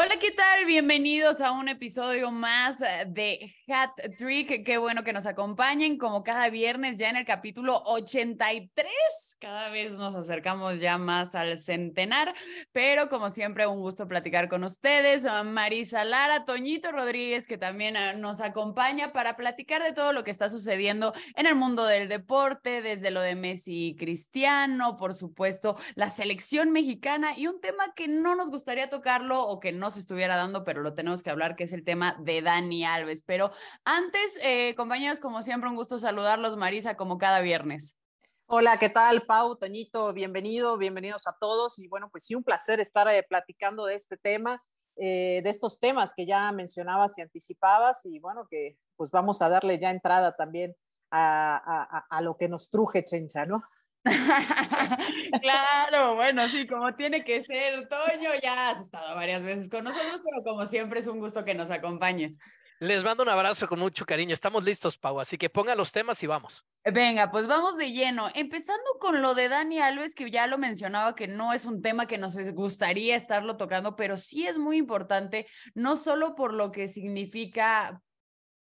Hola, ¿qué tal? Bienvenidos a un episodio más eh, de Hat Trick. Qué bueno que nos acompañen como cada viernes ya en el capítulo 83. Cada vez nos acercamos ya más al centenar, pero como siempre un gusto platicar con ustedes. Marisa Lara, Toñito Rodríguez, que también eh, nos acompaña para platicar de todo lo que está sucediendo en el mundo del deporte, desde lo de Messi y Cristiano, por supuesto, la selección mexicana y un tema que no nos gustaría tocarlo o que no estuviera dando, pero lo tenemos que hablar, que es el tema de Dani Alves. Pero antes, eh, compañeros, como siempre, un gusto saludarlos, Marisa, como cada viernes. Hola, ¿qué tal, Pau, Toñito? Bienvenido, bienvenidos a todos. Y bueno, pues sí, un placer estar eh, platicando de este tema, eh, de estos temas que ya mencionabas y anticipabas. Y bueno, que pues vamos a darle ya entrada también a, a lo que nos truje, Chencha, ¿no? claro, bueno, sí, como tiene que ser. Toño, ya has estado varias veces con nosotros, pero como siempre es un gusto que nos acompañes. Les mando un abrazo con mucho cariño. Estamos listos, Pau, así que pongan los temas y vamos. Venga, pues vamos de lleno. Empezando con lo de Dani Alves, que ya lo mencionaba, que no es un tema que nos gustaría estarlo tocando, pero sí es muy importante, no solo por lo que significa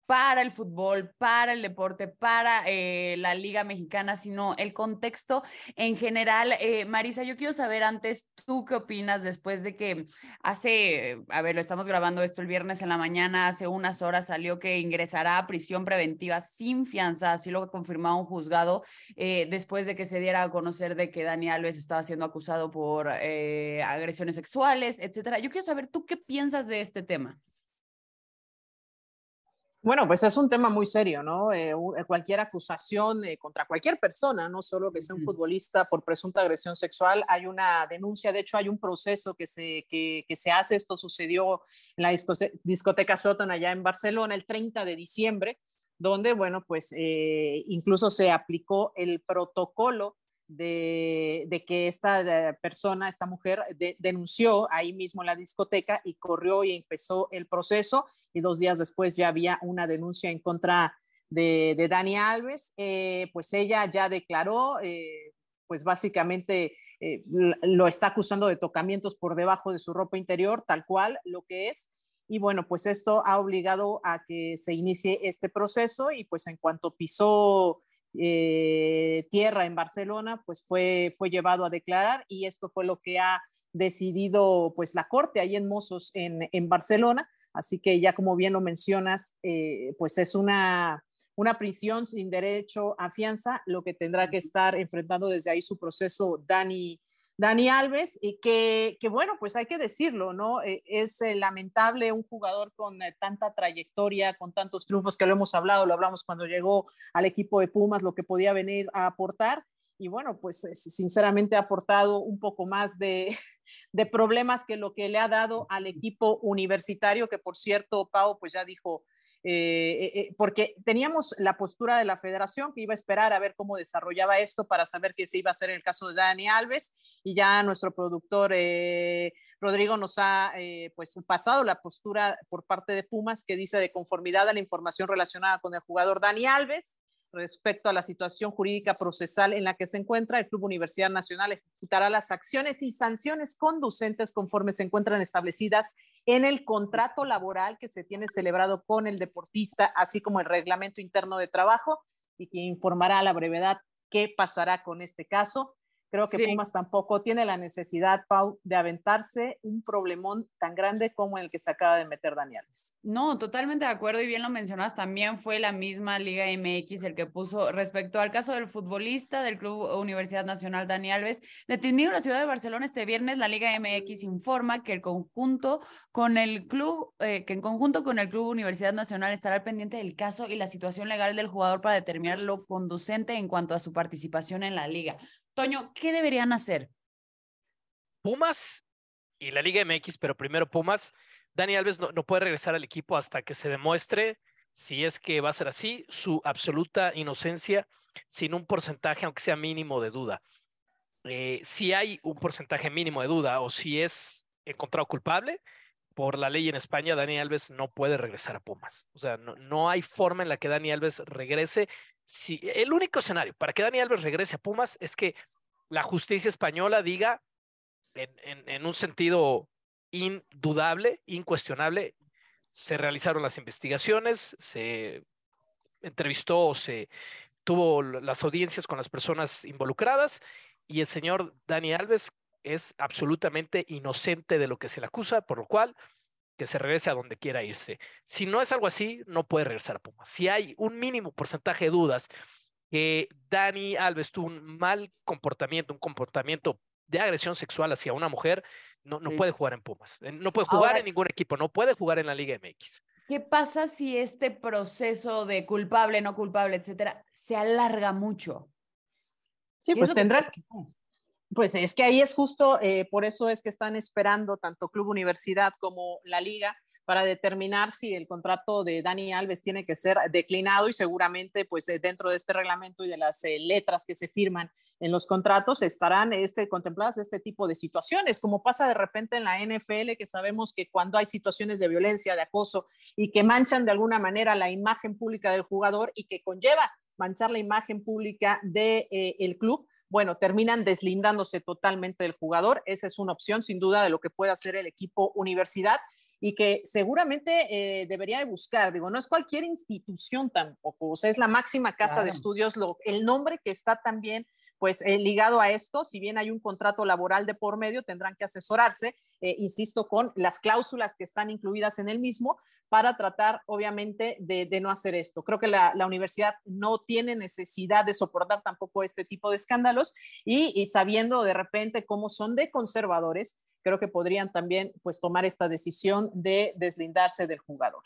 para el fútbol, para el deporte, para eh, la Liga Mexicana, sino el contexto en general. Eh, Marisa, yo quiero saber antes, ¿tú qué opinas después de que hace, a ver, lo estamos grabando esto el viernes en la mañana, hace unas horas salió que ingresará a prisión preventiva sin fianza, así lo confirmó un juzgado, eh, después de que se diera a conocer de que Dani Alves estaba siendo acusado por agresiones sexuales, etcétera. Yo quiero saber, ¿tú qué piensas de este tema? Bueno, pues es un tema muy serio, ¿no? Eh, eh, cualquier acusación eh, contra cualquier persona, no solo que sea un futbolista por presunta agresión sexual, hay una denuncia, de hecho hay un proceso que se, que, que se hace, esto sucedió en la discoteca Soton allá en Barcelona el 30 de diciembre, donde, bueno, pues incluso se aplicó el protocolo de, que esta persona, esta mujer, denunció ahí mismo en la discoteca y corrió y empezó el proceso y dos días después ya había una denuncia en contra de, Dani Alves. Eh, pues ella ya declaró, eh, pues básicamente eh, lo está acusando de tocamientos por debajo de su ropa interior, tal cual lo que es. Y bueno, pues esto ha obligado a que se inicie este proceso y pues en cuanto pisó eh, tierra en Barcelona, pues fue, fue llevado a declarar y esto fue lo que ha decidido pues la corte ahí en Mozos en, en Barcelona. Así que ya como bien lo mencionas, eh, pues es una, una prisión sin derecho a fianza, lo que tendrá que estar enfrentando desde ahí su proceso Dani, Dani Alves, y que, bueno, pues hay que decirlo, ¿no? Eh, es eh, lamentable un jugador con tanta trayectoria, con tantos triunfos que lo hemos hablado, lo hablamos cuando llegó al equipo de Pumas, lo que podía venir a aportar. Y bueno, pues sinceramente ha aportado un poco más de, de problemas que lo que le ha dado al equipo universitario, que por cierto, Pau, pues ya dijo, eh, eh, eh, porque teníamos la postura de la federación que iba a esperar a ver cómo desarrollaba esto para saber qué se iba a hacer en el caso de Dani Alves y ya nuestro productor Rodrigo nos ha pues pasado la postura por parte de Pumas que dice de conformidad a la información relacionada con el jugador Dani Alves respecto a la situación jurídica procesal en la que se encuentra, el Club Universidad Nacional ejecutará las acciones y sanciones conducentes conforme se encuentran establecidas en el contrato laboral que se tiene celebrado con el deportista, así como el reglamento interno de trabajo, y que informará a la brevedad qué pasará con este caso. Creo que Pumas tampoco tiene la necesidad, Pau, de aventarse un problemón tan grande como el que se acaba de meter Daniel. No, totalmente de acuerdo y bien lo mencionas, también fue la misma Liga MX el que puso respecto al caso del futbolista del Club Universidad Nacional Dani Alves, detenido en la ciudad de Barcelona este viernes, la Liga MX informa que el conjunto con el club, eh, que en conjunto con el Club Universidad Nacional estará al pendiente del caso y la situación legal del jugador para determinar lo conducente en cuanto a su participación en la liga. Toño, ¿qué deberían hacer? Pumas y la Liga MX, pero primero Pumas. Dani Alves no, puede regresar al equipo hasta que se demuestre, si es que va a ser así, su absoluta inocencia sin un porcentaje, aunque sea mínimo de duda. Eh, si hay un porcentaje mínimo de duda o si es encontrado culpable, por la ley en España, Dani Alves no puede regresar a Pumas. O sea, no, no hay forma en la que Dani Alves regrese. Si, el único escenario para que Dani Alves regrese a Pumas es que la justicia española diga, en, en, un sentido indudable, incuestionable, se realizaron las investigaciones, se entrevistó, se tuvo las audiencias con las personas involucradas y el señor Dani Alves es absolutamente inocente de lo que se le acusa, por lo cual que se regrese a donde quiera irse. Si no es algo así, no puede regresar a Pumas. Si hay un mínimo porcentaje de dudas que Dani Alves tuvo un mal comportamiento, un comportamiento de agresión sexual hacia una mujer, no, no puede jugar en Pumas. Eh, no puede jugar en ningún equipo, no puede jugar en la Liga MX. ¿Qué pasa si este proceso de culpable, no culpable, etcétera, se alarga mucho? Sí, pues tendrá, pues es que ahí es justo, eh, por eso es que están esperando tanto Club Universidad como la Liga para determinar si el contrato de Dani Alves tiene que ser declinado y seguramente pues eh, dentro de este reglamento y de las eh, letras que se firman en los contratos estarán este, contempladas este tipo de situaciones, como pasa de repente en la NFL, que sabemos que cuando hay situaciones de violencia, de acoso y que manchan de alguna manera la imagen pública del jugador y que conlleva manchar la imagen pública del de, el club, bueno, terminan deslindándose totalmente del jugador. Esa es una opción, sin duda, de lo que puede hacer el equipo universidad y que seguramente eh, debería de buscar. Digo, no es cualquier institución tampoco, o sea, es la máxima casa claro. de estudios, lo, el nombre que está también pues eh, ligado a esto, si bien hay un contrato laboral de por medio, tendrán que asesorarse, eh, insisto, con las cláusulas que están incluidas en el mismo para tratar, obviamente, de, no hacer esto. Creo que la, la, universidad no tiene necesidad de soportar tampoco este tipo de escándalos y, y sabiendo de repente cómo son de conservadores, creo que podrían también pues tomar esta decisión de deslindarse del jugador.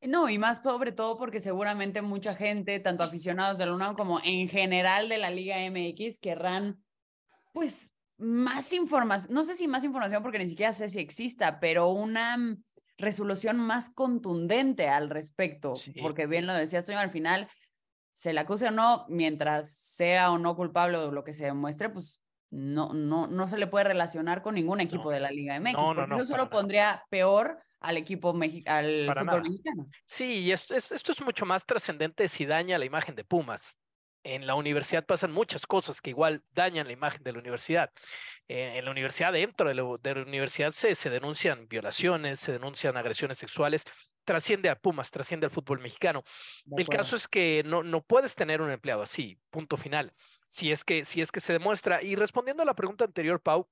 No, y más sobre todo porque seguramente mucha gente, tanto aficionados de la UNAM como en general de la Liga MX, querrán, pues, más información, no sé si más información porque ni siquiera sé si exista, pero una resolución más contundente al respecto, sí. porque bien lo decías tú, al final, se le acuse o no, mientras sea o no culpable o lo que se demuestre, pues no, no, no se le puede relacionar con ningún equipo no. de la Liga MX, no, porque eso solo pondría peor al equipo mexi al Para fútbol nada. mexicano. Sí, y esto es, esto es mucho más trascendente si daña la imagen de Pumas. En la universidad pasan muchas cosas que igual dañan la imagen de la universidad. Eh, en la universidad, dentro de la, de la universidad, se, se, denuncian violaciones, se denuncian agresiones sexuales, trasciende a Pumas, trasciende al fútbol mexicano. El caso es que no, no puedes tener un empleado así, punto final. Si es, que, si es que se demuestra. Y respondiendo a la pregunta anterior, Pau,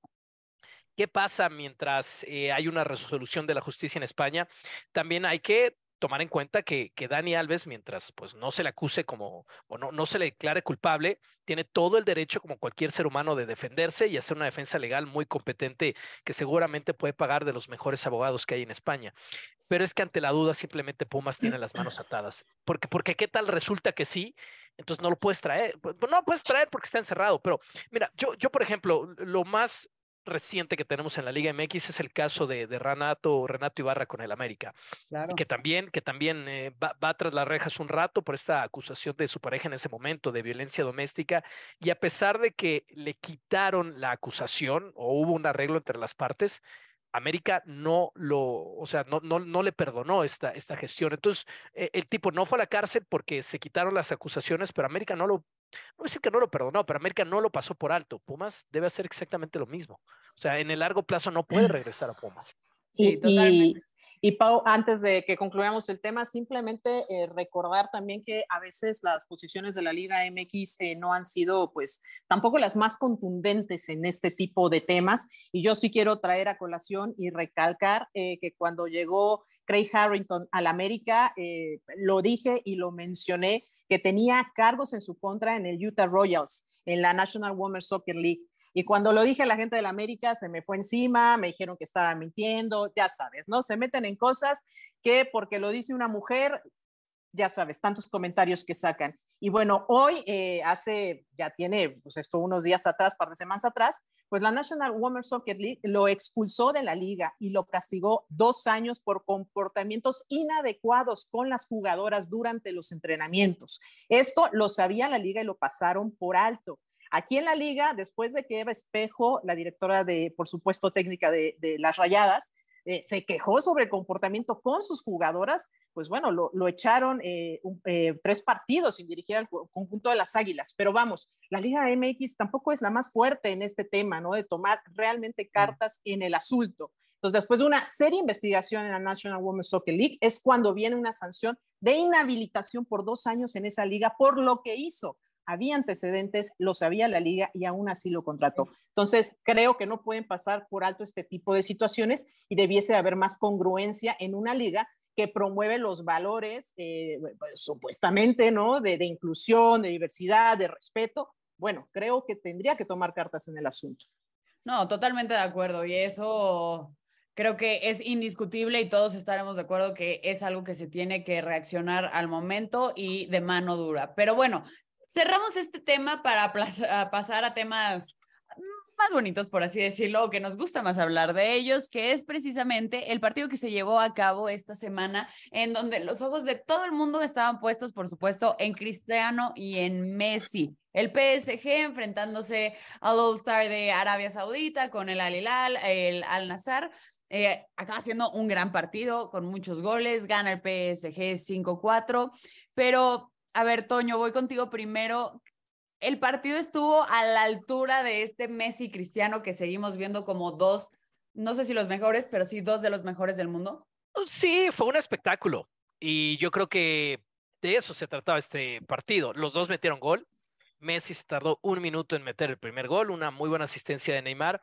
¿Qué pasa mientras eh, hay una resolución de la justicia en España? También hay que tomar en cuenta que, que, Dani Alves, mientras pues no se le acuse como o no, no se le declare culpable, tiene todo el derecho como cualquier ser humano de defenderse y hacer una defensa legal muy competente que seguramente puede pagar de los mejores abogados que hay en España. Pero es que ante la duda simplemente Pumas tiene las manos atadas. Porque, porque qué tal resulta que sí, entonces no lo puedes traer. Pues no lo puedes traer porque está encerrado. Pero mira, yo, yo por ejemplo, lo más reciente que tenemos en la Liga MX es el caso de, de Renato, Renato Ibarra con el América, claro. que también, que también eh, va, va, tras las rejas un rato por esta acusación de su pareja en ese momento de violencia doméstica y a pesar de que le quitaron la acusación o hubo un arreglo entre las partes, América no lo, o sea, no, no, no le perdonó esta, esta gestión. Entonces, eh, el tipo no fue a la cárcel porque se quitaron las acusaciones, pero América no lo, no decir que no lo perdonó, pero América no lo pasó por alto. Pumas debe hacer exactamente lo mismo. O sea, en el largo plazo no puede regresar a Pumas. Sí, totalmente. Y Pau, antes de que concluyamos el tema, simplemente eh, recordar también que a veces las posiciones de la Liga MX eh, no han sido, pues, tampoco las más contundentes en este tipo de temas. Y yo sí quiero traer a colación y recalcar eh, que cuando llegó Craig Harrington al América, eh, lo dije y lo mencioné, que tenía cargos en su contra en el Utah Royals, en la National Women's Soccer League. Y cuando lo dije a la gente de la América, se me fue encima, me dijeron que estaba mintiendo, ya sabes, ¿no? Se meten en cosas que porque lo dice una mujer, ya sabes, tantos comentarios que sacan. Y bueno, hoy, eh, hace, ya tiene, pues esto unos días atrás, par de semanas atrás, pues la National Women's Soccer League lo expulsó de la liga y lo castigó dos años por comportamientos inadecuados con las jugadoras durante los entrenamientos. Esto lo sabía la liga y lo pasaron por alto. Aquí en la liga, después de que Eva Espejo, la directora de, por supuesto, técnica de, de las Rayadas, eh, se quejó sobre el comportamiento con sus jugadoras, pues bueno, lo, lo echaron eh, eh, tres partidos sin dirigir al conjunto de las Águilas. Pero vamos, la Liga MX tampoco es la más fuerte en este tema, ¿no? De tomar realmente cartas en el asunto. Entonces, después de una seria investigación en la National Women's Soccer League, es cuando viene una sanción de inhabilitación por dos años en esa liga por lo que hizo había antecedentes, lo sabía la liga y aún así lo contrató. Entonces, creo que no pueden pasar por alto este tipo de situaciones y debiese haber más congruencia en una liga que promueve los valores eh, pues, supuestamente, ¿no? De, de inclusión, de diversidad, de respeto. Bueno, creo que tendría que tomar cartas en el asunto. No, totalmente de acuerdo. Y eso creo que es indiscutible y todos estaremos de acuerdo que es algo que se tiene que reaccionar al momento y de mano dura. Pero bueno, cerramos este tema para pasar a temas más bonitos, por así decirlo, que nos gusta más hablar de ellos, que es precisamente el partido que se llevó a cabo esta semana, en donde los ojos de todo el mundo estaban puestos, por supuesto, en Cristiano y en Messi. El PSG enfrentándose al All-Star de Arabia Saudita con el Al Hilal, el Al Nazar. Eh, acaba siendo un gran partido con muchos goles, gana el PSG 5-4, pero a ver, Toño, voy contigo primero. El partido estuvo a la altura de este Messi Cristiano que seguimos viendo como dos, no sé si los mejores, pero sí dos de los mejores del mundo. Sí, fue un espectáculo y yo creo que de eso se trataba este partido. Los dos metieron gol. Messi se tardó un minuto en meter el primer gol, una muy buena asistencia de Neymar.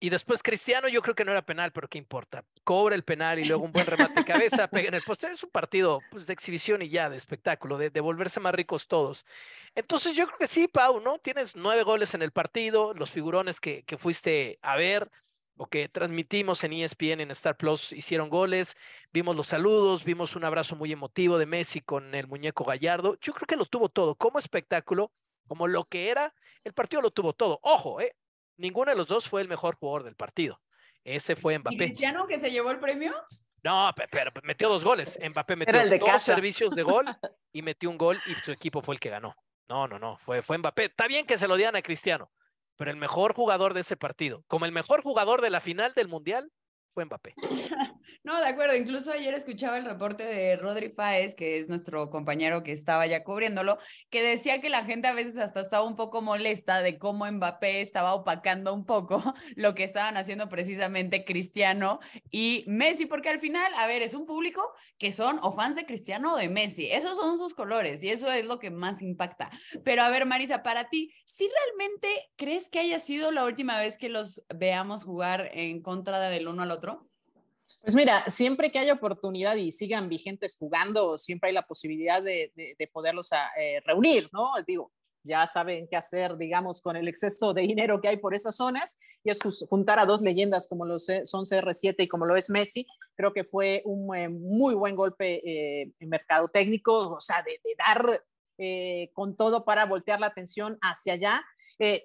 Y después Cristiano, yo creo que no era penal, pero ¿qué importa? Cobra el penal y luego un buen remate de cabeza, pega en el. Es un partido pues, de exhibición y ya, de espectáculo, de, de, volverse más ricos todos. Entonces yo creo que sí, Pau, ¿no? Tienes nueve goles en el partido, los figurones que, que fuiste a ver o que transmitimos en ESPN, en Star Plus, hicieron goles, vimos los saludos, vimos un abrazo muy emotivo de Messi con el muñeco Gallardo. Yo creo que lo tuvo todo, como espectáculo, como lo que era, el partido lo tuvo todo. Ojo, ¿eh? Ninguno de los dos fue el mejor jugador del partido. Ese fue Mbappé. ¿Y Cristiano que se llevó el premio? No, pero metió dos goles. Mbappé metió dos servicios de gol y metió un gol y su equipo fue el que ganó. No, no, no, fue, fue Mbappé. Está bien que se lo dieran a Cristiano, pero el mejor jugador de ese partido, como el mejor jugador de la final del Mundial, fue Mbappé. No, de acuerdo. Incluso ayer escuchaba el reporte de Rodri Páez, que es nuestro compañero que estaba ya cubriéndolo, que decía que la gente a veces hasta estaba un poco molesta de cómo Mbappé estaba opacando un poco lo que estaban haciendo precisamente Cristiano y Messi, porque al final, a ver, es un público que son o fans de Cristiano o de Messi. Esos son sus colores y eso es lo que más impacta. Pero a ver, Marisa, para ti, ¿sí realmente crees que haya sido la última vez que los veamos jugar en contra del uno al otro? Pues mira, siempre que haya oportunidad y sigan vigentes jugando, siempre hay la posibilidad de, de, poderlos ah, eh, reunir, ¿no? Digo, ya saben qué hacer, digamos, con el exceso de dinero que hay por esas zonas, y es juntar a dos leyendas como lo son CR7 y como lo es Messi, creo que fue un eh, muy buen golpe eh, en mercado técnico, o sea, de, dar con todo para voltear la atención hacia allá.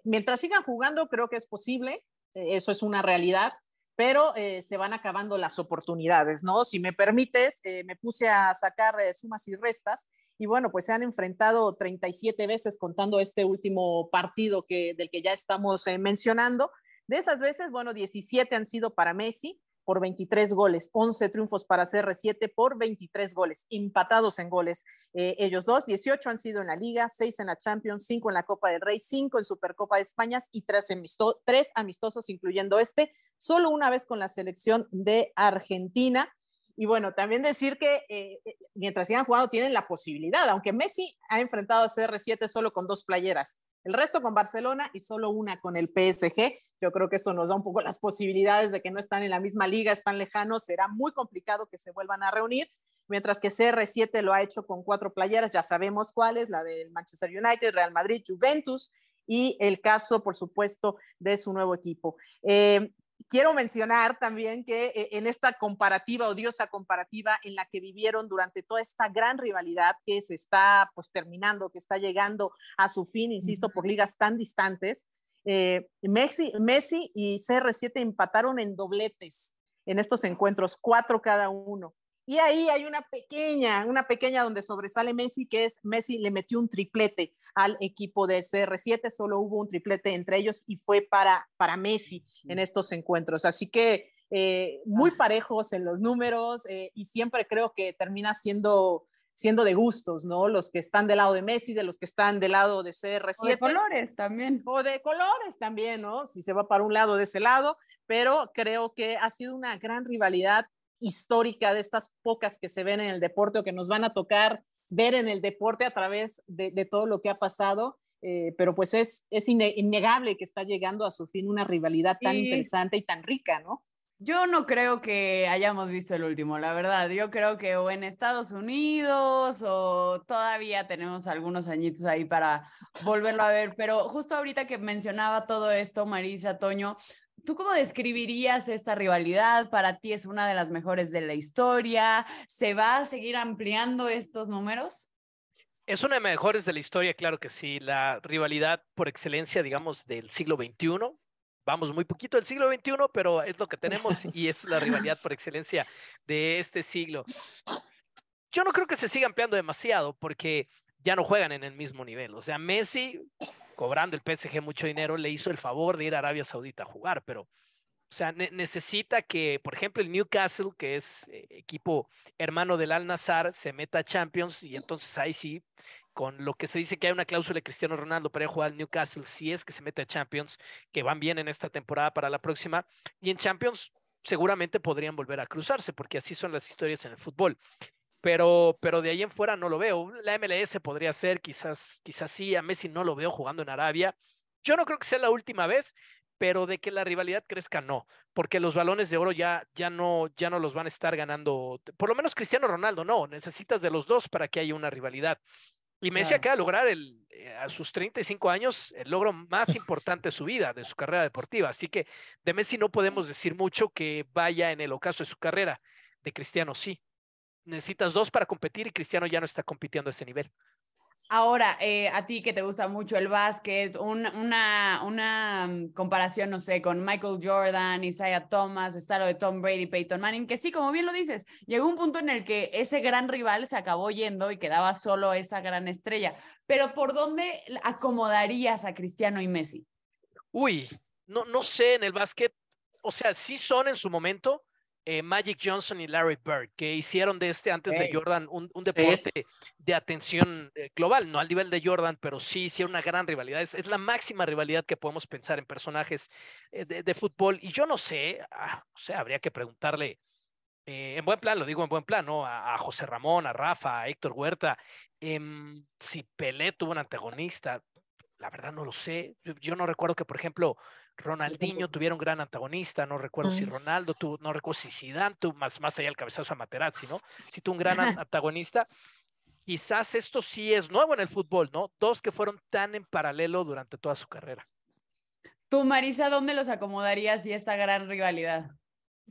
Mientras sigan jugando, creo que es posible, eso es una realidad, pero eh, se van acabando las oportunidades, ¿no? Si me permites, eh, me puse a sacar eh, sumas y restas y bueno, pues se han enfrentado 37 veces contando este último partido que, del que ya estamos mencionando. De esas veces, bueno, 17 han sido para Messi, por 23 goles, 11 triunfos para CR7 por 23 goles, empatados en goles. Eh, ellos dos, 18 han sido en la Liga, 6 en la Champions, 5 en la Copa del Rey, 5 en Supercopa de España y 3, amisto 3 amistosos, incluyendo este, solo una vez con la selección de Argentina. Y bueno, también decir que eh, eh mientras sigan jugando tienen la posibilidad, aunque Messi ha enfrentado a CR7 solo con dos playeras, el resto con Barcelona y solo una con el PSG. Yo creo que esto nos da un poco las posibilidades de que no están en la misma liga, están lejanos, será muy complicado que se vuelvan a reunir, mientras que CR7 lo ha hecho con cuatro playeras, ya sabemos cuáles, la del Manchester United, Real Madrid, Juventus y el caso, por supuesto, de su nuevo equipo. Eh, quiero mencionar también que eh, en esta comparativa, odiosa comparativa en la que vivieron durante toda esta gran rivalidad que se está pues terminando, que está llegando a su fin, insisto, por ligas tan distantes, eh, Messi, Messi y CR7 empataron en dobletes en estos encuentros, cuatro cada uno. Y ahí hay una pequeña, una pequeña donde sobresale Messi, que es Messi le metió un triplete al equipo de CR7, solo hubo un triplete entre ellos y fue para, para Messi en estos encuentros. Así que eh, muy parejos en los números eh, y siempre creo que termina siendo siendo de gustos, ¿no? Los que están del lado de Messi, de los que están del lado de CR7. O de colores también. O de colores también, ¿no? Si se va para un lado de ese lado, pero creo que ha sido una gran rivalidad histórica de estas pocas que se ven en el deporte o que nos van a tocar ver en el deporte a través de, todo lo que ha pasado. Eh, pero pues es, es innegable que está llegando a su fin una rivalidad tan interesante y tan rica, ¿no? Yo no creo que hayamos visto el último, la verdad. Yo creo que o en Estados Unidos o todavía tenemos algunos añitos ahí para volverlo a ver. Pero justo ahorita que mencionaba todo esto, Marisa, Toño, ¿Tú cómo describirías esta rivalidad? ¿Para ti es una de las mejores de la historia? ¿Se va a seguir ampliando estos números? Es una de las mejores de la historia, claro que sí. La rivalidad por excelencia, digamos, del siglo XXI. Vamos muy poquito del siglo XXI, pero es lo que tenemos y es la rivalidad por excelencia de este siglo. Yo no creo que se siga ampliando demasiado porque ya no juegan en el mismo nivel. O sea, Messi cobrando el PSG mucho dinero, le hizo el favor de ir a Arabia Saudita a jugar, pero, o sea, necesita que, por ejemplo, el Newcastle, que es eh, equipo hermano del Al Nazar, se meta a Champions y entonces ahí sí, con lo que se dice que hay una cláusula de Cristiano Ronaldo para jugar al Newcastle, si es que se mete a Champions, que van bien en esta temporada para la próxima, y en Champions seguramente podrían volver a cruzarse, porque así son las historias en el fútbol pero, pero de ahí en fuera no lo veo. La MLS podría ser, quizás, quizás sí, a Messi no lo veo jugando en Arabia. Yo no creo que sea la última vez, pero de que la rivalidad crezca, no, porque los balones de oro ya, ya, no, ya no los van a estar ganando, por lo menos Cristiano Ronaldo, no, necesitas de los dos para que haya una rivalidad. Y Messi acaba de lograr el, eh, a sus 35 años el logro más importante de su vida, de su carrera deportiva. Así que de Messi no podemos decir mucho que vaya en el ocaso de su carrera. De Cristiano sí necesitas dos para competir y Cristiano ya no está compitiendo a ese nivel. Ahora, eh, a ti que te gusta mucho el básquet, una, una mm, comparación, no sé, con Michael Jordan, Isaiah Thomas, está lo de Tom Brady, Peyton Manning, que sí, como bien lo dices, llegó un punto en el que ese gran rival se acabó yendo y quedaba solo esa gran estrella. Pero ¿por dónde acomodarías a Cristiano y Messi? Uy, no, no sé en el básquet, o sea, sí son en su momento, eh, Magic Johnson y Larry Bird, que hicieron de este antes de Jordan un, deporte de atención eh, global, no al nivel de Jordan, pero sí hicieron una gran rivalidad. Es, la máxima rivalidad que podemos pensar en personajes eh, de, fútbol. Y yo no sé, ah, o sea, habría que preguntarle, en buen plan, lo digo en buen plan, ¿no? A, José Ramón, a Rafa, a Héctor Huerta, em, si Pelé tuvo un antagonista, la verdad no lo sé. yo no recuerdo que, por ejemplo, Ronaldinho tuviera un gran antagonista, no recuerdo si Ronaldo tuvo, no recuerdo si Zidane tuvo, más, más allá del cabezazo a Materazzi, ¿no? Si tuvo un gran antagonista. Quizás esto sí es nuevo en el fútbol, ¿no? Dos que fueron tan en paralelo durante toda su carrera. Tú, Marisa, ¿dónde los acomodarías y esta gran rivalidad?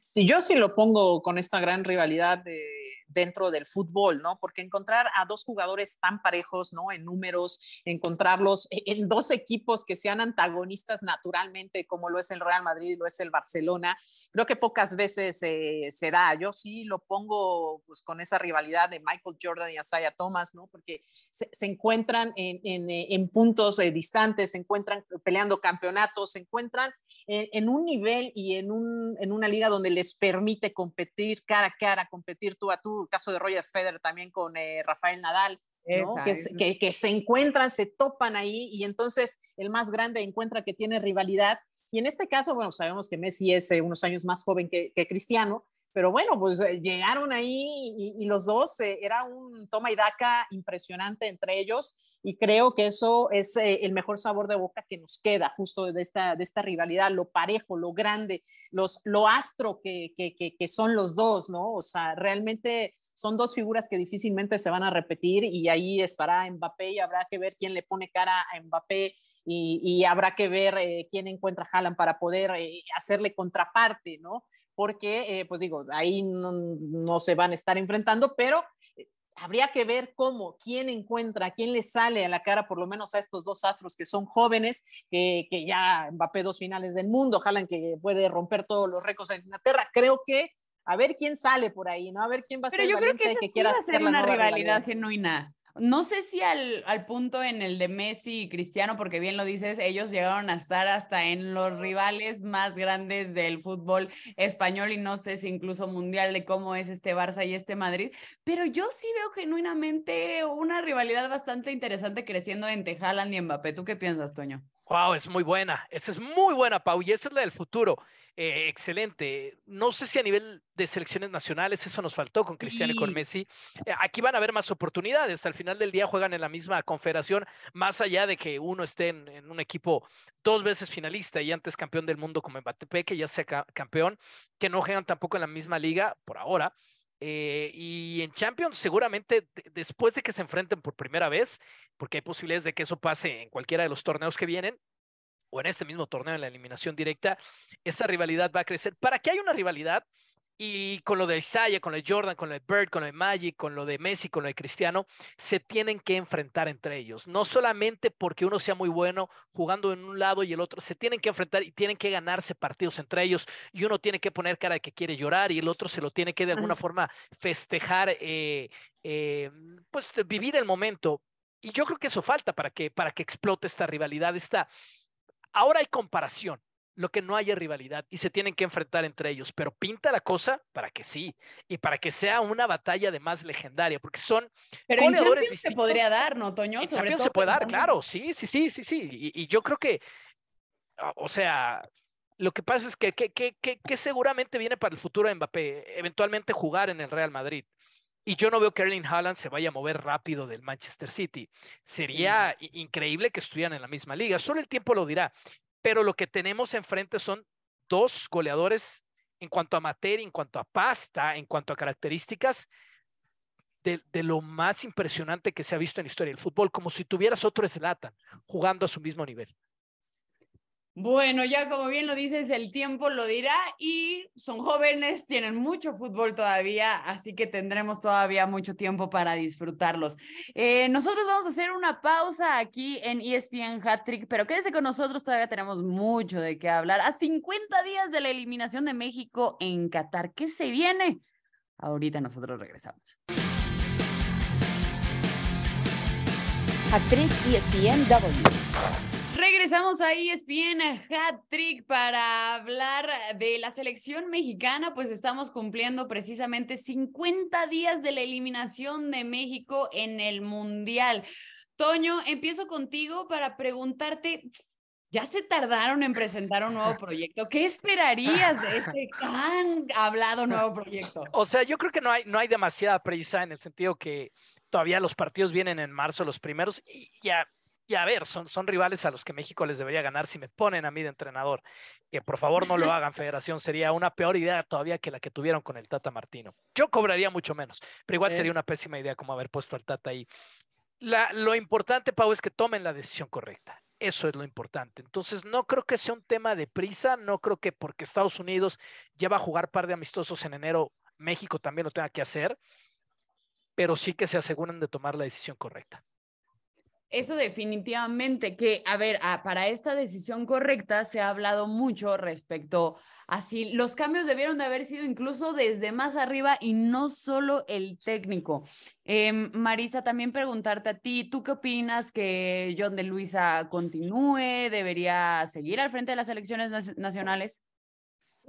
Si yo sí lo pongo con esta gran rivalidad de dentro del fútbol, ¿no? Porque encontrar a dos jugadores tan parejos, ¿no? En números, encontrarlos e-, en dos equipos que sean antagonistas naturalmente, como lo es el Real Madrid, lo es el Barcelona, creo que pocas veces eh, se da. Yo sí lo pongo pues con esa rivalidad de Michael Jordan y Isaiah Thomas, ¿no? Porque se, encuentran en, eh, en, puntos eh, distantes, se encuentran peleando campeonatos, se encuentran en, un nivel y en, un, en una liga donde les permite competir cara a cara, competir tú a tú, el caso de Roger Federer también con eh, Rafael Nadal, que, que, se encuentran, se topan ahí y entonces el más grande encuentra que tiene rivalidad. Y en este caso, bueno, sabemos que Messi es eh, unos años más joven que, que Cristiano, pero bueno, pues eh, llegaron ahí y, los dos, era un toma y daca impresionante entre ellos y creo que eso es el mejor sabor de boca que nos queda justo de esta, de esta rivalidad, lo parejo, lo grande, los, lo astro que, que, son los dos, ¿no? O sea, realmente son dos figuras que difícilmente se van a repetir y ahí estará Mbappé y habrá que ver quién le pone cara a Mbappé y, habrá que ver eh, quién encuentra a Haaland para poder eh, hacerle contraparte, ¿no? Porque, eh, pues digo, ahí no, se van a estar enfrentando, pero habría que ver cómo, quién encuentra, quién le sale a la cara, por lo menos a estos dos astros que son jóvenes, que, que ya Mbappé dos finales del mundo, Haaland que puede romper todos los récords en Inglaterra. Creo que a ver quién sale por ahí, ¿no? A ver quién va a ser Pero yo creo que, que quiera hacer una rivalidad, genuina. No sé si al, al, punto en el de Messi y Cristiano, porque bien lo dices, ellos llegaron a estar hasta en los rivales más grandes del fútbol español y no sé si incluso mundial de cómo es este Barça y este Madrid, pero yo sí veo genuinamente una rivalidad bastante interesante creciendo entre Haaland y Mbappé. ¿Tú qué piensas, Toño? Wow, es muy buena, esa es muy buena, Pau, y esa es la del futuro. Eh, excelente. No sé si a nivel de selecciones nacionales eso nos faltó con Cristiano y con Messi. Eh, aquí van a haber más oportunidades. Al final del día juegan en la misma confederación, más allá de que uno esté en, un equipo dos veces finalista y antes campeón del mundo como Mbappé, que ya sea campeón, que no juegan tampoco en la misma liga por ahora. Eh, y en Champions, seguramente después de que se enfrenten por primera vez, porque hay posibilidades de que eso pase en cualquiera de los torneos que vienen, o en este mismo torneo en la eliminación directa, esa rivalidad va a crecer. Para que haya una rivalidad, y con lo de Isaiah, con lo de Jordan, con lo de Bird, con lo de Magic, con lo de Messi, con lo de Cristiano, se tienen que enfrentar entre ellos. No solamente porque uno sea muy bueno jugando en un lado y el otro, se tienen que enfrentar y tienen que ganarse partidos entre ellos. Y uno tiene que poner cara de que quiere llorar y el otro se lo tiene que de alguna forma festejar, eh, eh, pues vivir el momento. Y yo creo que eso falta para que, para que explote esta rivalidad, esta, Ahora hay comparación, lo que no haya rivalidad y se tienen que enfrentar entre ellos, pero pinta la cosa para que sí y para que sea una batalla de más legendaria, porque son pero en Champions se podría dar, ¿no, Toño? En Champions se puede dar, claro, sí, sí, sí, sí, sí, y, yo creo que, o sea, lo que pasa es que, que, que, que, seguramente viene para el futuro de Mbappé, eventualmente jugar en el Real Madrid. Y yo no veo que Erling Haaland se vaya a mover rápido del Manchester City. Sería increíble que estuvieran en la misma liga. Solo el tiempo lo dirá. Pero lo que tenemos enfrente son dos goleadores en cuanto a materia, en cuanto a pasta, en cuanto a características, de, de, lo más impresionante que se ha visto en la historia del fútbol, como si tuvieras otro Zlatan jugando a su mismo nivel. Bueno, ya como bien lo dices, el tiempo lo dirá y son jóvenes, tienen mucho fútbol todavía, así que tendremos todavía mucho tiempo para disfrutarlos. Eh, nosotros vamos a hacer una pausa aquí en ESPN Hattrick, pero quédese con nosotros, todavía tenemos mucho de qué hablar. A 50 días de la eliminación de México en Qatar, ¿qué se viene? Ahorita nosotros regresamos. Hattrick ESPN W. Regresamos a ESPN Hat Trick para hablar de la selección mexicana, pues estamos cumpliendo precisamente 50 días de la eliminación de México en el Mundial. Toño, empiezo contigo para preguntarte, ya se tardaron en presentar un nuevo proyecto. ¿Qué esperarías de este tan hablado nuevo proyecto? O sea, yo creo que no hay, no hay demasiada prisa en el sentido que todavía los partidos vienen en marzo, los primeros, y ya y a ver, son, son rivales a los que México les debería ganar si me ponen a mí de entrenador. Que por favor no lo hagan, Federación. Sería una peor idea todavía que la que tuvieron con el Tata Martino. Yo cobraría mucho menos, pero igual sería una pésima idea como haber puesto al Tata ahí. La, lo importante, Pau, es que tomen la decisión correcta. Eso es lo importante. Entonces, no creo que sea un tema de prisa, no creo que porque Estados Unidos lleva a jugar par de amistosos en enero, México también lo tenga que hacer, pero sí que se aseguren de tomar la decisión correcta. Eso definitivamente, que, a ver, ah, para esta decisión correcta se ha hablado mucho respecto a si los cambios debieron de haber sido incluso desde más arriba y no solo el técnico. Em, Marisa, también preguntarte a ti, ¿tú qué opinas que John de Luisa continúe? ¿Debería seguir al frente de las elecciones nacionales?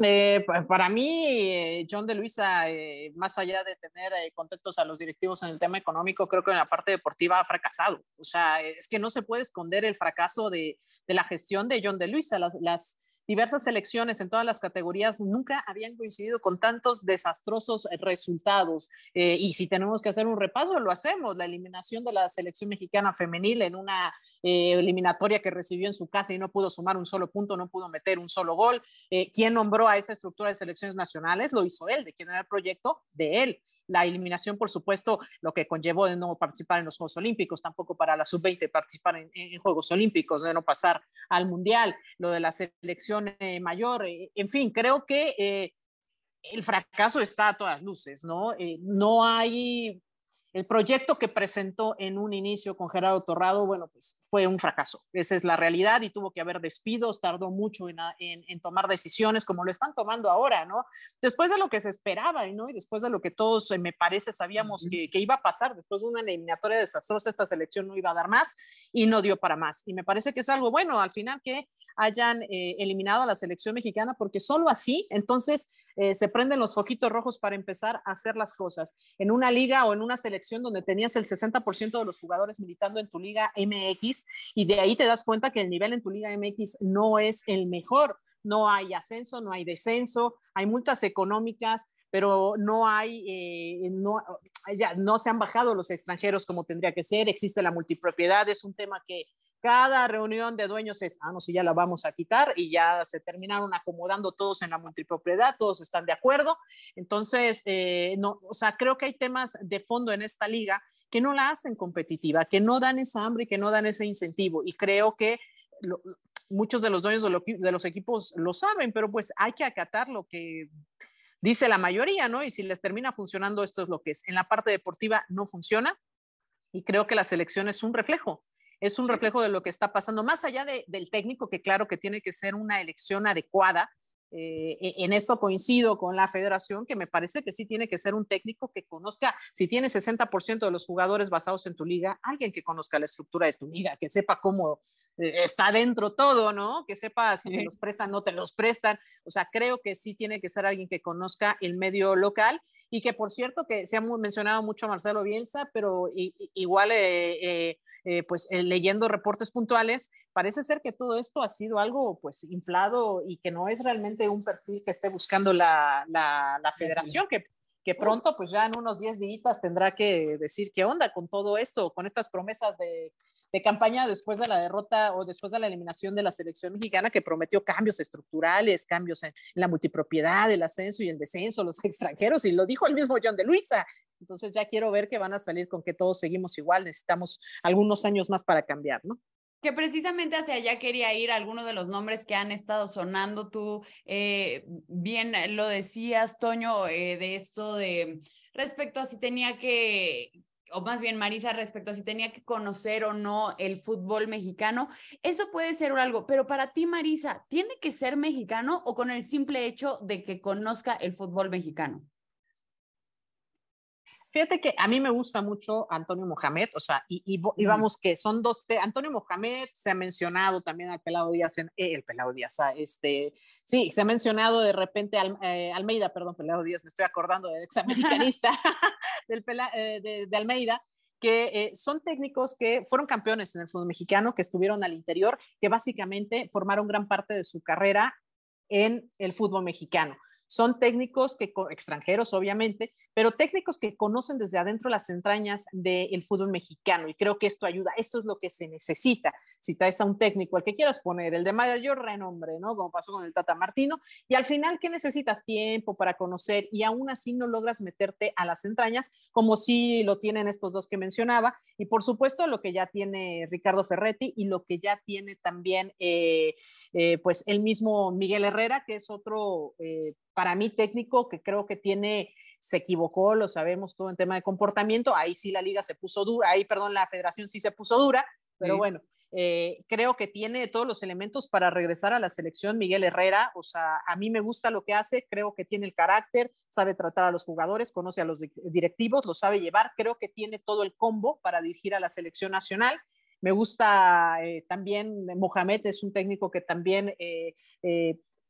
Eh, para mí, eh, John de Luisa, eh, más allá de tener contactos a los directivos en el tema económico, creo que en la parte deportiva ha fracasado. O sea, es que no se puede esconder el fracaso de, de la gestión de John de Luisa. Las, las, diversas elecciones en todas las categorías nunca habían coincidido con tantos desastrosos resultados. Eh, y si tenemos que hacer un repaso, lo hacemos. La eliminación de la selección mexicana femenil en una eh, eliminatoria que recibió en su casa y no pudo sumar un solo punto, no pudo meter un solo gol. Eh, ¿Quién nombró a esa estructura de selecciones nacionales? Lo hizo él. ¿De quién era el proyecto? De él la eliminación, por supuesto, lo que conllevó de no participar en los Juegos Olímpicos, tampoco para la sub-20 participar en, Juegos Olímpicos, de no pasar al Mundial, lo de la selección eh, mayor, eh, en fin, creo que eh, el fracaso está a todas luces, ¿no? no hay el proyecto que presentó en un inicio con Gerardo Torrado, bueno, pues fue un fracaso. Esa es la realidad y tuvo que haber despidos, tardó mucho en, en, tomar decisiones como lo están tomando ahora, ¿no? Después de lo que se esperaba, ¿no? Y después de lo que todos, eh, me parece, sabíamos que, que, iba a pasar, después de una eliminatoria desastrosa, esta selección no iba a dar más y no dio para más. Y me parece que es algo bueno al final que hayan eh, eliminado a la selección mexicana, porque solo así entonces eh, se prenden los foquitos rojos para empezar a hacer las cosas. En una liga o en una selección donde tenías el 60% de los jugadores militando en tu liga MX y de ahí te das cuenta que el nivel en tu liga MX no es el mejor. No hay ascenso, no hay descenso, hay multas económicas, pero no hay, eh, no, ya no se han bajado los extranjeros como tendría que ser, existe la multipropiedad, es un tema que cada reunión de dueños es, ah, no, si ya la vamos a quitar y ya se terminaron acomodando todos en la multipropiedad, todos están de acuerdo. Entonces, eh, no, o sea, creo que hay temas de fondo en esta liga que no la hacen competitiva, que no dan esa hambre y que no dan ese incentivo. Y creo que muchos de los dueños de, de los equipos lo saben, pero pues hay que acatar lo que dice la mayoría, ¿no? Y si les termina funcionando, esto es lo que es. En la parte deportiva no funciona y creo que la selección es un reflejo es un reflejo de lo que está pasando, más allá del técnico, que claro que tiene que ser una elección adecuada. Eh, e, en esto coincido con la federación, que me parece que sí tiene que ser un técnico que conozca, si tiene 60% de los jugadores basados en tu liga, alguien que conozca la estructura de tu liga, que sepa cómo eh, está dentro todo, ¿no? Que sepa si te los prestan, no te los prestan. O sea, creo que sí tiene que ser alguien que conozca el medio local y que, por cierto, que se ha mencionado mucho a Marcelo Bielsa, pero igual eh, eh, pues eh, leyendo reportes puntuales, parece ser que todo esto ha sido algo pues inflado y que no es realmente un perfil que esté buscando la, la, federación, que, que pronto pues ya en unos 10 días tendrá que decir qué onda con todo esto, con estas promesas de, de campaña después de la derrota o después de la eliminación de la selección mexicana que prometió cambios estructurales, cambios en, en, la multipropiedad, el ascenso y el descenso, los extranjeros, y lo dijo el mismo John de Luisa, entonces ya quiero ver que van a salir con que todos seguimos igual, necesitamos algunos años más para cambiar, ¿no? que precisamente hacia allá quería ir algunos de los nombres que han estado sonando. Tú eh, bien lo decías, Toño, eh, de esto de respecto a si tenía que, o más bien Marisa, respecto a si tenía que conocer o no el fútbol mexicano. Eso puede ser algo, pero para ti, Marisa, ¿tiene que ser mexicano o con el simple hecho de que conozca el fútbol mexicano? Fíjate que a mí me gusta mucho Antonio Mohamed, o sea, y, vamos que son dos, Antonio Mohamed se ha mencionado también al Pelado Díaz, en, eh, el Pelado Díaz, ah, este, sí, se ha mencionado de repente al, eh, Almeida, perdón, Pelado Díaz, me estoy acordando del examericanista del eh, de, Almeida, que son técnicos que fueron campeones en el fútbol mexicano, que estuvieron al interior, que básicamente formaron gran parte de su carrera en el fútbol mexicano. Son técnicos que, extranjeros obviamente, pero técnicos que conocen desde adentro las entrañas del fútbol mexicano y creo que esto ayuda, esto es lo que se necesita. Si traes a un técnico, el que quieras poner, el de mayor renombre, ¿no? Como pasó con el Tata Martino, y al final, ¿qué necesitas? Tiempo para conocer y aún así no logras meterte a las entrañas como si lo tienen estos dos que mencionaba y por supuesto lo que ya tiene Ricardo Ferretti y lo que ya tiene también eh, eh, pues el mismo Miguel Herrera, que es otro eh, para mí técnico que creo que tiene, se equivocó, lo sabemos todo en tema de comportamiento, ahí sí la liga se puso dura, ahí perdón, la federación sí se puso dura, pero bueno, eh, creo que tiene todos los elementos para regresar a la selección Miguel Herrera, o sea, a mí me gusta lo que hace, creo que tiene el carácter, sabe tratar a los jugadores, conoce a los directivos, lo sabe llevar, creo que tiene todo el combo para dirigir a la selección nacional. Me gusta eh, también, Mohamed es un técnico que también eh,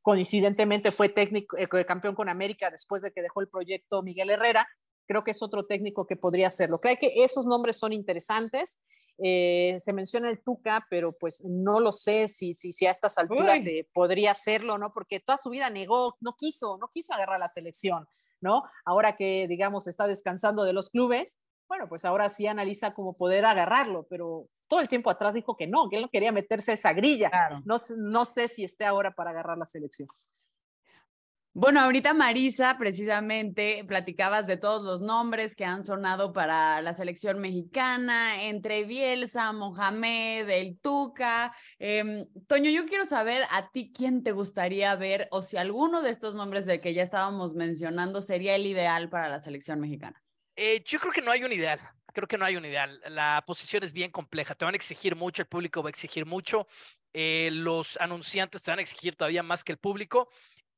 coincidentemente fue técnico, eh, campeón con América después de que dejó el proyecto Miguel Herrera. Creo que es otro técnico que podría hacerlo. Creo que esos nombres son interesantes. Eh, se menciona el Tuca, pero pues no lo sé si, si, si a estas alturas podría hacerlo, ¿no? Porque toda su vida negó, no quiso, no quiso agarrar la selección, ¿no? Ahora que, digamos, está descansando de los clubes, bueno, pues ahora sí analiza cómo poder agarrarlo, pero todo el tiempo atrás dijo que no, que él no quería meterse a esa grilla. No, no sé si esté ahora para agarrar la selección. Bueno, ahorita Marisa, precisamente, platicabas de todos los nombres que han sonado para la selección mexicana, entre Bielsa, Mohamed, el Tuca. Em, Toño, yo quiero saber a ti quién te gustaría ver o si alguno de estos nombres de que ya estábamos mencionando sería el ideal para la selección mexicana. Eh, yo creo que no hay un ideal. Creo que no hay un ideal. La posición es bien compleja. Te van a exigir mucho, el público va a exigir mucho, eh, los anunciantes te van a exigir todavía más que el público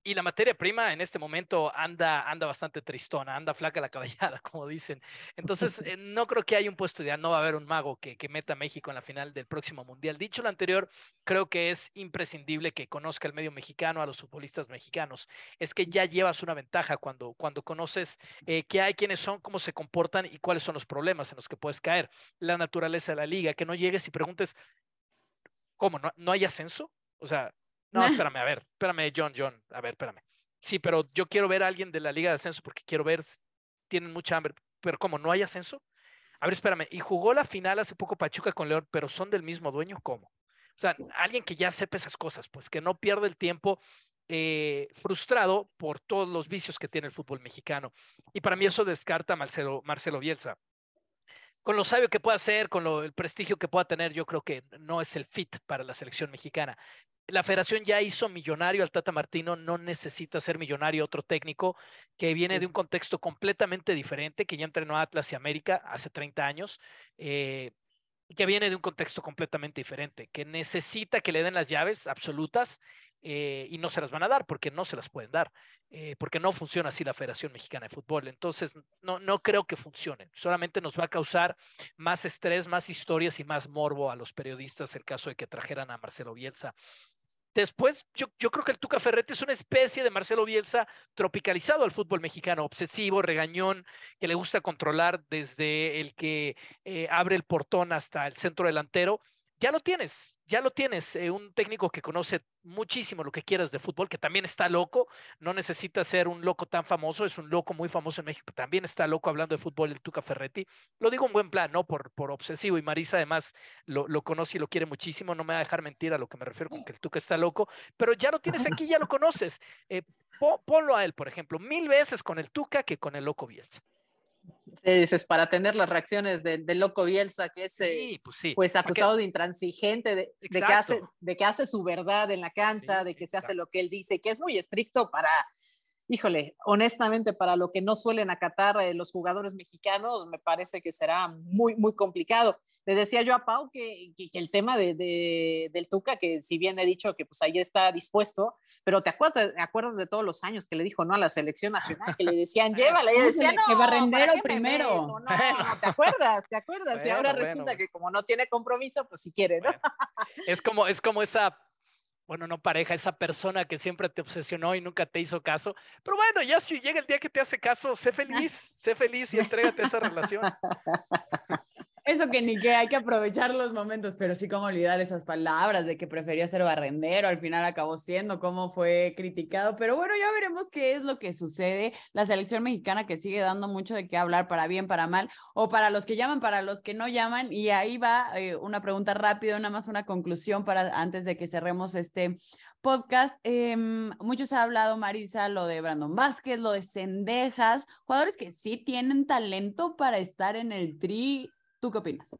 y la materia prima en este momento anda, anda bastante tristona, anda flaca la caballada, como dicen. Entonces, eh, no creo que haya un puesto ideal, no va a haber un mago que, que, meta a México en la final del próximo Mundial. Dicho lo anterior, creo que es imprescindible que conozca el medio mexicano, a los futbolistas mexicanos. Es que ya llevas una ventaja cuando, cuando conoces eh, qué hay, quiénes son, cómo se comportan y cuáles son los problemas en los que puedes caer. La naturaleza de la liga, que no llegues y preguntes, ¿cómo? ¿No, no hay ascenso? O sea, no, espérame, a ver, espérame, John, John, a ver, espérame. Sí, pero yo quiero ver a alguien de la Liga de Ascenso porque quiero ver, tienen mucha hambre, pero ¿cómo? ¿No hay ascenso? A ver, espérame, y jugó la final hace poco Pachuca con León, pero son del mismo dueño, ¿cómo? O sea, alguien que ya sepa esas cosas, pues que no pierde el tiempo eh, frustrado por todos los vicios que tiene el fútbol mexicano. Y para mí eso descarta a Marcelo, Marcelo Bielsa. Con lo sabio que pueda ser, con lo, el prestigio que pueda tener, yo creo que no es el fit para la selección mexicana la federación ya hizo millonario al Tata Martino, no necesita ser millonario otro técnico que viene de un contexto completamente diferente, que ya entrenó a Atlas y América hace 30 años, eh, que viene de un contexto completamente diferente, que necesita que le den las llaves absolutas eh, y no se las van a dar porque no se las pueden dar, eh, porque no funciona así la Federación Mexicana de Fútbol. Entonces, no, no creo que funcione. Solamente nos va a causar más estrés, más historias y más morbo a los periodistas el caso de que trajeran a Marcelo Bielsa Después, yo, yo, creo que el Tuca Ferretti es una especie de Marcelo Bielsa tropicalizado al fútbol mexicano, obsesivo, regañón, que le gusta controlar desde el que eh, abre el portón hasta el centro delantero ya lo tienes, ya lo tienes. Eh, un técnico que conoce muchísimo lo que quieras de fútbol, que también está loco, no necesita ser un loco tan famoso, es un loco muy famoso en México, también está loco hablando de fútbol el Tuca Ferretti. Lo digo en buen plan, no por, por obsesivo, y Marisa además lo, lo conoce y lo quiere muchísimo, no me va a dejar mentir a lo que me refiero con que el Tuca está loco, pero ya lo tienes aquí, ya lo conoces. Eh, ponlo a él, por ejemplo, mil veces con el Tuca que con el loco Bielsa. Sí, dices, para tener las reacciones del de loco Bielsa, que es eh, pues, sí. pues, acusado de intransigente, de, de, que hace, de que hace su verdad en la cancha, de que se hace lo que él dice, que es muy estricto para, híjole, honestamente, para lo que no suelen acatar eh, los jugadores mexicanos, me parece que será muy, muy complicado. Le decía yo a Pau que, que, que el tema de, de, del Tuca, que si bien he dicho que pues ahí está dispuesto, pero te acuerdas, te acuerdas de todos los años que le dijo no a la selección nacional, que le decían llévala, y decía no, que barrendero primero. No, no, no, te acuerdas, te acuerdas, bueno, y ahora bueno, resulta bueno. que como no tiene compromiso, pues si quiere, ¿no? Es como, es como esa bueno, no pareja, esa persona que siempre te obsesionó y nunca te hizo caso. Pero bueno, ya si llega el día que te hace caso, sé feliz, sé feliz y entrégate a esa relación. Eso que ni que hay que aprovechar los momentos, pero sí cómo olvidar esas palabras de que prefería ser barrendero, al final acabó siendo, cómo fue criticado, pero bueno, ya veremos qué es lo que sucede. La selección mexicana que sigue dando mucho de qué hablar, para bien, para mal, o para los que llaman, para los que no llaman, y ahí va eh, una pregunta rápida, nada más una conclusión para antes de que cerremos este podcast. Eh, muchos ha hablado, Marisa, lo de Brandon Vázquez, lo de Cendejas, jugadores que sí tienen talento para estar en el tri ¿Tú qué opinas?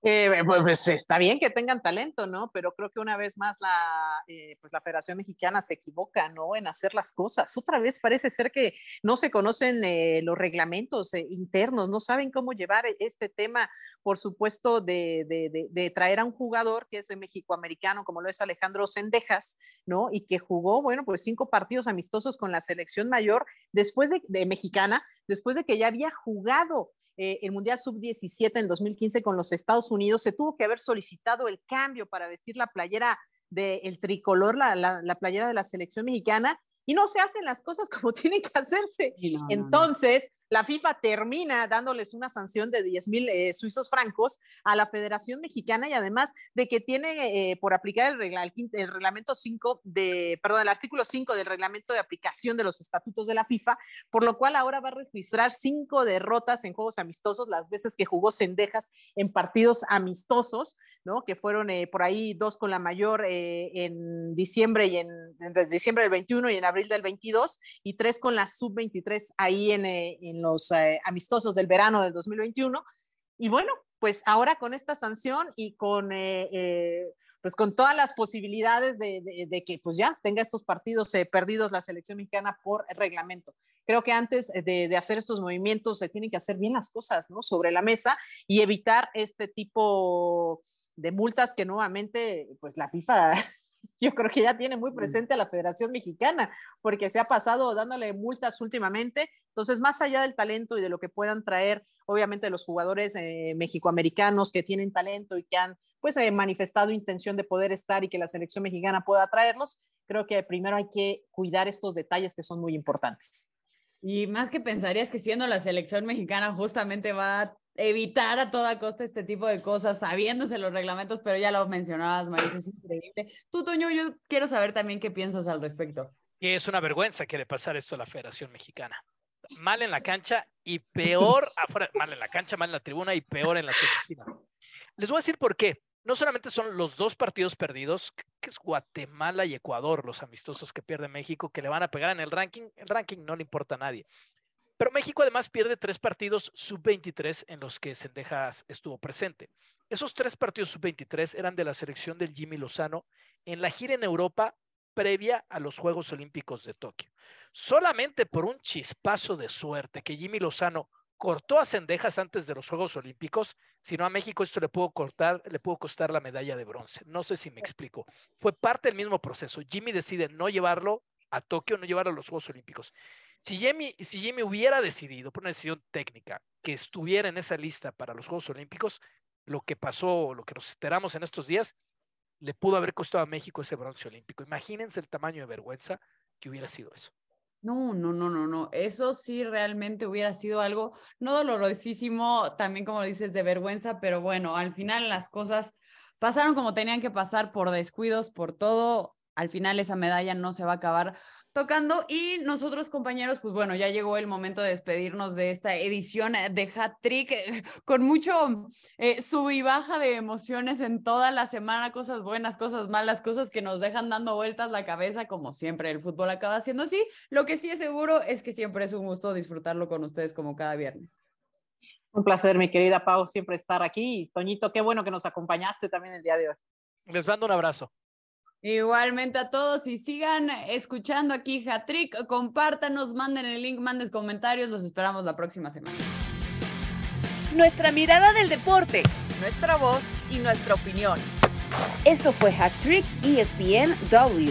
Eh, pues está bien que tengan talento, ¿no? Pero creo que una vez más la, eh, pues la Federación Mexicana se equivoca, ¿no? En hacer las cosas. Otra vez parece ser que no se conocen eh, los reglamentos eh, internos, no saben cómo llevar este tema, por supuesto, de, de, traer a un jugador que es México-americano, como lo es Alejandro Sendejas, ¿no? Y que jugó, bueno, pues cinco partidos amistosos con la selección mayor después de mexicana, después de que ya había jugado eh, el Mundial Sub-17 en 2015 con los Estados Unidos, se tuvo que haber solicitado el cambio para vestir la playera del de tricolor, la, la, la, playera de la selección mexicana, y no se hacen las cosas como tienen que hacerse. No, Entonces, la FIFA termina dándoles una sanción de 10 mil eh, suizos francos a la Federación Mexicana y además de que tiene eh, por aplicar el, regla, el, el, reglamento 5 de, perdón, el artículo 5 del reglamento de aplicación de los estatutos de la FIFA, por lo cual ahora va a registrar cinco derrotas en juegos amistosos, las veces que jugó Cendejas en partidos amistosos, ¿no? Que fueron eh, por ahí dos con la mayor en diciembre y en, desde diciembre del 21 y en abril del 22 y tres con la sub-23 ahí en, eh, en los eh, amistosos del verano del 2021. Y bueno, pues ahora con esta sanción y con, eh, eh, pues con todas las posibilidades de, que pues ya tenga estos partidos eh, perdidos la selección mexicana por reglamento. Creo que antes de, hacer estos movimientos se tienen que hacer bien las cosas, ¿no? Sobre la mesa y evitar este tipo de multas que nuevamente, pues la FIFA yo creo que ya tiene muy presente a la Federación Mexicana, porque se ha pasado dándole multas últimamente. Entonces, más allá del talento y de lo que puedan traer, obviamente, los jugadores eh, mexicoamericanos que tienen talento y que han pues eh, manifestado intención de poder estar y que la selección mexicana pueda traerlos, creo que primero hay que cuidar estos detalles que son muy importantes. Y más que pensarías que siendo la selección mexicana justamente va a evitar a toda costa este tipo de cosas, sabiéndose los reglamentos, pero ya lo mencionabas, Marisa, es increíble. Tú, Toño, yo quiero saber también qué piensas al respecto. Y es una vergüenza que le pasar esto a la Federación Mexicana. Mal en la cancha y peor afuera, mal en la cancha, mal en la tribuna y peor en las oficinas. Les voy a decir por qué no solamente son los dos partidos perdidos, que es Guatemala y Ecuador, los amistosos que pierde México, que le van a pegar en el ranking. El ranking no le importa a nadie. Pero México además pierde tres partidos sub-23 en los que Sendejas estuvo presente. Esos tres partidos sub-23 eran de la selección del Jimmy Lozano en la gira en Europa previa a los Juegos Olímpicos de Tokio. Solamente por un chispazo de suerte que Jimmy Lozano cortó a Cendejas antes de los Juegos Olímpicos, sino a México esto le pudo cortar, le pudo costar la medalla de bronce. No sé si me explico. Fue parte del mismo proceso. Jimmy decide no llevarlo a Tokio, no llevarlo a los Juegos Olímpicos. Si Jimmy, si Jimmy hubiera decidido, por una decisión técnica, que estuviera en esa lista para los Juegos Olímpicos, lo que pasó, lo que nos esperamos en estos días, le pudo haber costado a México ese bronce olímpico. Imagínense el tamaño de vergüenza que hubiera sido eso. No, no, no, no, no. Eso sí realmente hubiera sido algo no dolorosísimo, también como dices, de vergüenza, pero bueno, al final las cosas pasaron como tenían que pasar por descuidos, por todo. Al final esa medalla no se va a acabar tocando y nosotros compañeros, pues bueno, ya llegó el momento de despedirnos de esta edición de Hat Trick eh, con mucho eh, sub y baja de emociones en toda la semana, cosas buenas, cosas malas, cosas que nos dejan dando vueltas la cabeza, como siempre el fútbol acaba siendo así. Lo que sí es seguro es que siempre es un gusto disfrutarlo con ustedes como cada viernes. Un placer, mi querida Pau, siempre estar aquí. Toñito, qué bueno que nos acompañaste también el día de hoy. Les mando un abrazo. Igualmente a todos y sigan escuchando aquí Hatrick, compártanos, manden el link, manden comentarios, los esperamos la próxima semana. Nuestra mirada del deporte, nuestra voz y nuestra opinión. Esto fue Hatrick ESPN W.